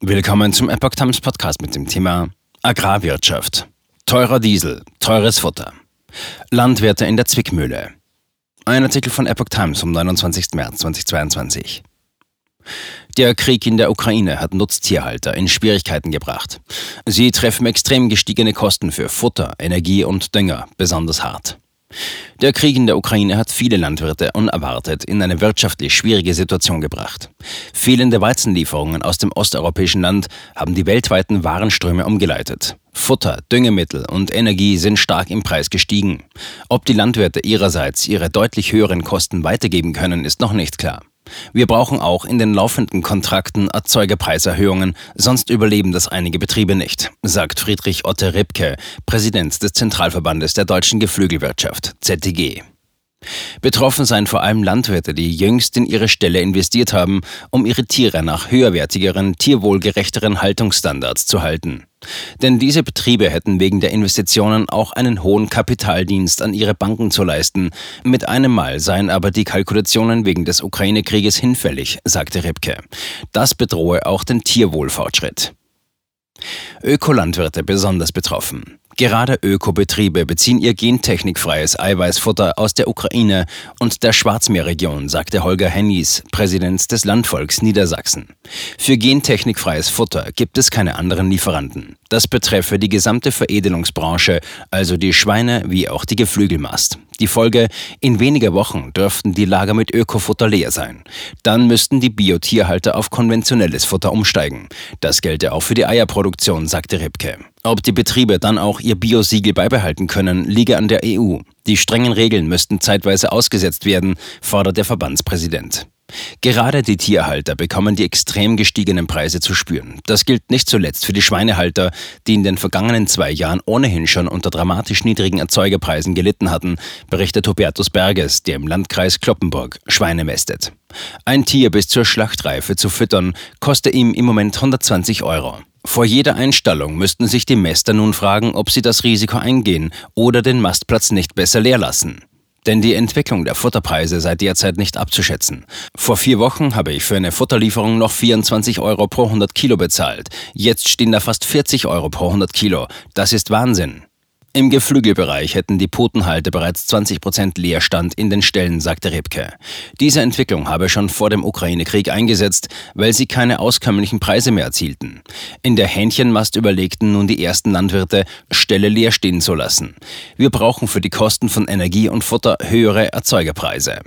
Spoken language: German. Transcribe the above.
Willkommen zum Epoch Times Podcast mit dem Thema Agrarwirtschaft. Teurer Diesel, teures Futter. Landwirte in der Zwickmühle. Ein Artikel von Epoch Times vom 29. März 2022. Der Krieg in der Ukraine hat Nutztierhalter in Schwierigkeiten gebracht. Sie treffen extrem gestiegene Kosten für Futter, Energie und Dünger besonders hart. Der Krieg in der Ukraine hat viele Landwirte unerwartet in eine wirtschaftlich schwierige Situation gebracht. Fehlende Weizenlieferungen aus dem osteuropäischen Land haben die weltweiten Warenströme umgeleitet. Futter, Düngemittel und Energie sind stark im Preis gestiegen. Ob die Landwirte ihrerseits ihre deutlich höheren Kosten weitergeben können, ist noch nicht klar. Wir brauchen auch in den laufenden Kontrakten Erzeugerpreiserhöhungen, sonst überleben das einige Betriebe nicht, sagt Friedrich Otte Ripke, Präsident des Zentralverbandes der deutschen Geflügelwirtschaft, ZTG. Betroffen seien vor allem Landwirte, die jüngst in ihre Ställe investiert haben, um ihre Tiere nach höherwertigeren, tierwohlgerechteren Haltungsstandards zu halten. Denn diese Betriebe hätten wegen der Investitionen auch einen hohen Kapitaldienst an ihre Banken zu leisten. Mit einem Mal seien aber die Kalkulationen wegen des Ukraine-Krieges hinfällig, sagte Ripke. Das bedrohe auch den Tierwohlfortschritt. Ökolandwirte besonders betroffen. Gerade Ökobetriebe beziehen ihr gentechnikfreies Eiweißfutter aus der Ukraine und der Schwarzmeerregion, sagte Holger Hennies, Präsident des Landvolks Niedersachsen. Für gentechnikfreies Futter gibt es keine anderen Lieferanten. Das betreffe die gesamte Veredelungsbranche, also die Schweine wie auch die Geflügelmast. Die Folge, in weniger Wochen dürften die Lager mit Ökofutter leer sein. Dann müssten die Biotierhalter auf konventionelles Futter umsteigen. Das gelte auch für die Eierproduktion, sagte Ripke. Ob die Betriebe dann auch ihr Biosiegel beibehalten können, liege an der EU. Die strengen Regeln müssten zeitweise ausgesetzt werden, fordert der Verbandspräsident. Gerade die Tierhalter bekommen die extrem gestiegenen Preise zu spüren. Das gilt nicht zuletzt für die Schweinehalter, die in den vergangenen zwei Jahren ohnehin schon unter dramatisch niedrigen Erzeugerpreisen gelitten hatten, berichtet Hubertus Berges, der im Landkreis Kloppenburg Schweine mästet. Ein Tier bis zur Schlachtreife zu füttern, koste ihm im Moment 120 Euro. Vor jeder Einstallung müssten sich die Mäster nun fragen, ob sie das Risiko eingehen oder den Mastplatz nicht besser leer lassen. Denn die Entwicklung der Futterpreise sei derzeit nicht abzuschätzen. Vor vier Wochen habe ich für eine Futterlieferung noch 24 Euro pro 100 Kilo bezahlt. Jetzt stehen da fast 40 Euro pro 100 Kilo. Das ist Wahnsinn. Im Geflügelbereich hätten die Putenhalter bereits 20 Prozent Leerstand in den Ställen, sagte Rebke. Diese Entwicklung habe schon vor dem Ukraine-Krieg eingesetzt, weil sie keine auskömmlichen Preise mehr erzielten. In der Hähnchenmast überlegten nun die ersten Landwirte, Ställe leer stehen zu lassen. Wir brauchen für die Kosten von Energie und Futter höhere Erzeugerpreise.